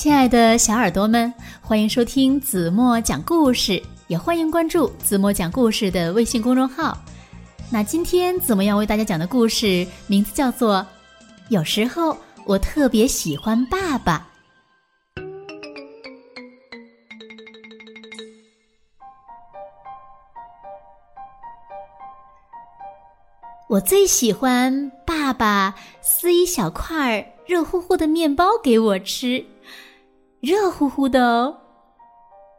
亲爱的小耳朵们，欢迎收听子墨讲故事，也欢迎关注子墨讲故事的微信公众号。那今天子墨要为大家讲的故事名字叫做《有时候我特别喜欢爸爸》。我最喜欢爸爸撕一小块热乎乎的面包给我吃，热乎乎的哦。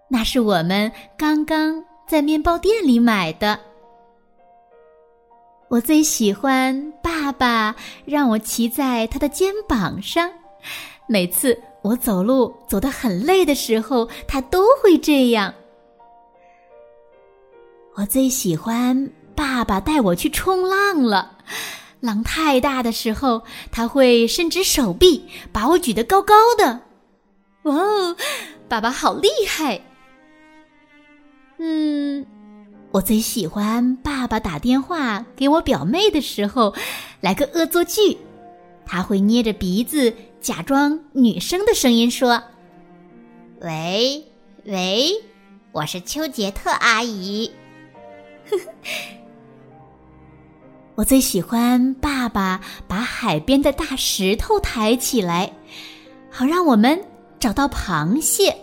那是我们刚刚在面包店里买的。我最喜欢爸爸让我骑在他的肩膀上，每次我走路走得很累的时候，他都会这样。我最喜欢。爸爸带我去冲浪了，浪太大的时候，他会伸直手臂把我举得高高的。哇哦，爸爸好厉害！嗯，我最喜欢爸爸打电话给我表妹的时候，来个恶作剧，他会捏着鼻子假装女生的声音说：“喂喂，我是丘杰特阿姨。”呵呵。我最喜欢爸爸把海边的大石头抬起来，好让我们找到螃蟹。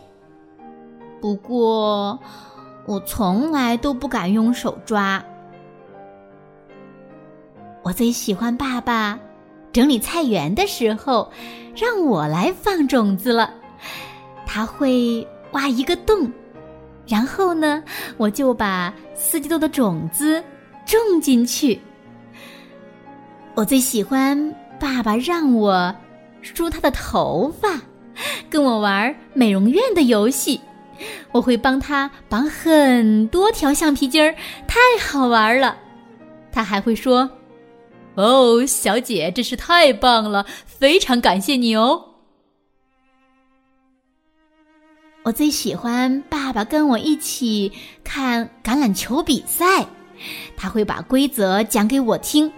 不过，我从来都不敢用手抓。我最喜欢爸爸整理菜园的时候，让我来放种子了。他会挖一个洞，然后呢，我就把四季豆的种子种进去。我最喜欢爸爸让我梳他的头发，跟我玩美容院的游戏。我会帮他绑很多条橡皮筋儿，太好玩了。他还会说：“哦，小姐，真是太棒了，非常感谢你哦。”我最喜欢爸爸跟我一起看橄榄球比赛，他会把规则讲给我听。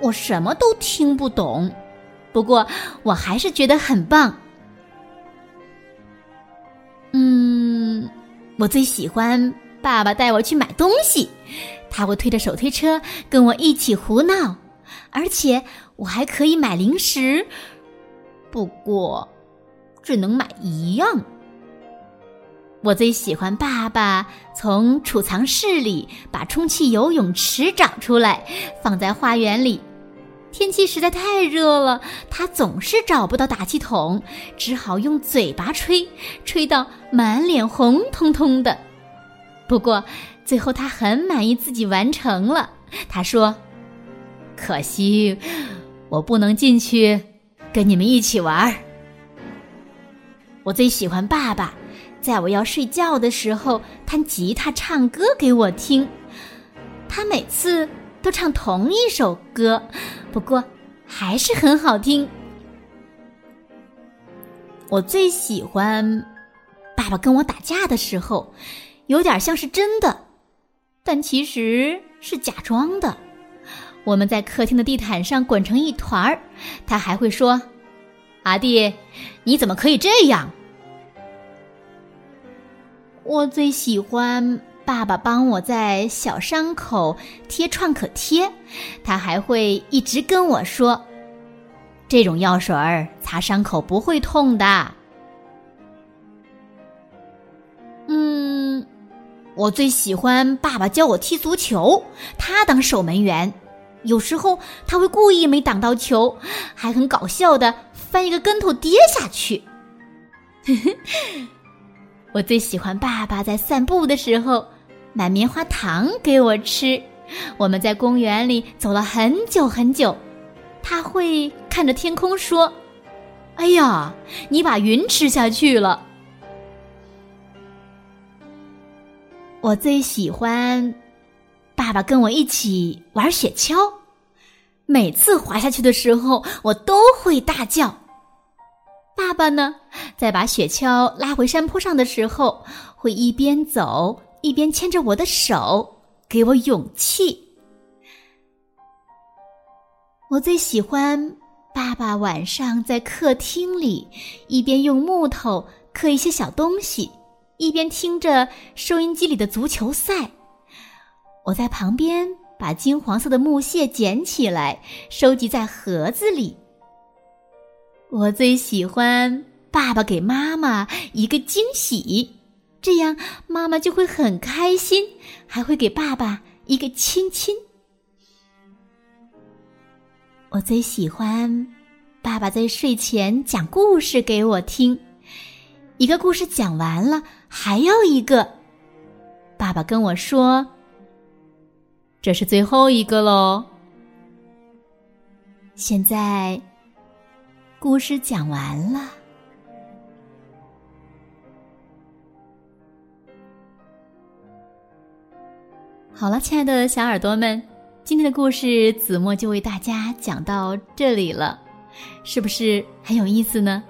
我什么都听不懂，不过我还是觉得很棒。我最喜欢爸爸带我去买东西，他会推着手推车跟我一起胡闹，而且我还可以买零食，不过只能买一样。我最喜欢爸爸从储藏室里把充气游泳池找出来，放在花园里。天气实在太热了，他总是找不到打气筒，只好用嘴巴吹，吹到满脸红彤彤的。不过最后他很满意自己完成了。他说：“可惜我不能进去跟你们一起玩儿。”我最喜欢爸爸，在我要睡觉的时候弹吉他唱歌给我听。他每次。都唱同一首歌，不过还是很好听。我最喜欢爸爸跟我打架的时候，有点像是真的，但其实是假装的。我们在客厅的地毯上滚成一团儿，他还会说：“阿弟，你怎么可以这样？”我最喜欢。爸爸帮我在小伤口贴创可贴，他还会一直跟我说：“这种药水儿擦伤口不会痛的。”嗯，我最喜欢爸爸教我踢足球，他当守门员，有时候他会故意没挡到球，还很搞笑的翻一个跟头跌下去。我最喜欢爸爸在散步的时候。买棉花糖给我吃，我们在公园里走了很久很久。他会看着天空说：“哎呀，你把云吃下去了。”我最喜欢爸爸跟我一起玩雪橇，每次滑下去的时候，我都会大叫。爸爸呢，在把雪橇拉回山坡上的时候，会一边走。一边牵着我的手，给我勇气。我最喜欢爸爸晚上在客厅里一边用木头刻一些小东西，一边听着收音机里的足球赛。我在旁边把金黄色的木屑捡起来，收集在盒子里。我最喜欢爸爸给妈妈一个惊喜，这样妈妈就会很开心，还会给爸爸一个亲亲。我最喜欢爸爸在睡前讲故事给我听，一个故事讲完了，还要一个。爸爸跟我说：“这是最后一个喽。”现在。故事讲完了，好了，亲爱的小耳朵们，今天的故事子墨就为大家讲到这里了，是不是很有意思呢？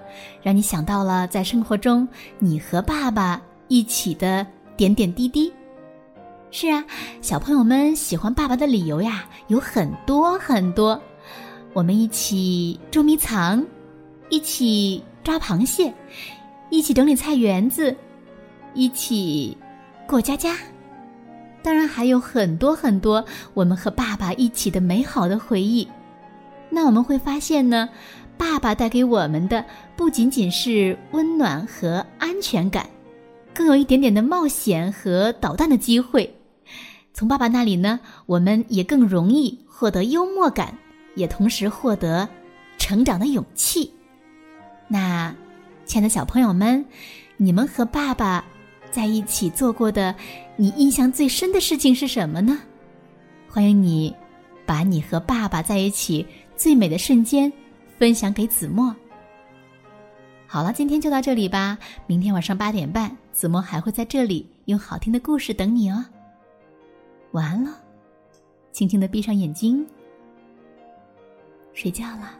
让你想到了在生活中你和爸爸一起的点点滴滴。是啊，小朋友们喜欢爸爸的理由呀有很多很多，我们一起捉迷藏。一起抓螃蟹，一起整理菜园子，一起过家家，当然还有很多很多我们和爸爸一起的美好的回忆。那我们会发现呢，爸爸带给我们的不仅仅是温暖和安全感，更有一点点的冒险和捣蛋的机会。从爸爸那里呢，我们也更容易获得幽默感，也同时获得成长的勇气。那，亲爱的小朋友们，你们和爸爸在一起做过的，你印象最深的事情是什么呢？欢迎你，把你和爸爸在一起最美的瞬间分享给子墨。好了，今天就到这里吧。明天晚上八点半，子墨还会在这里用好听的故事等你哦。晚安了，轻轻的闭上眼睛，睡觉了。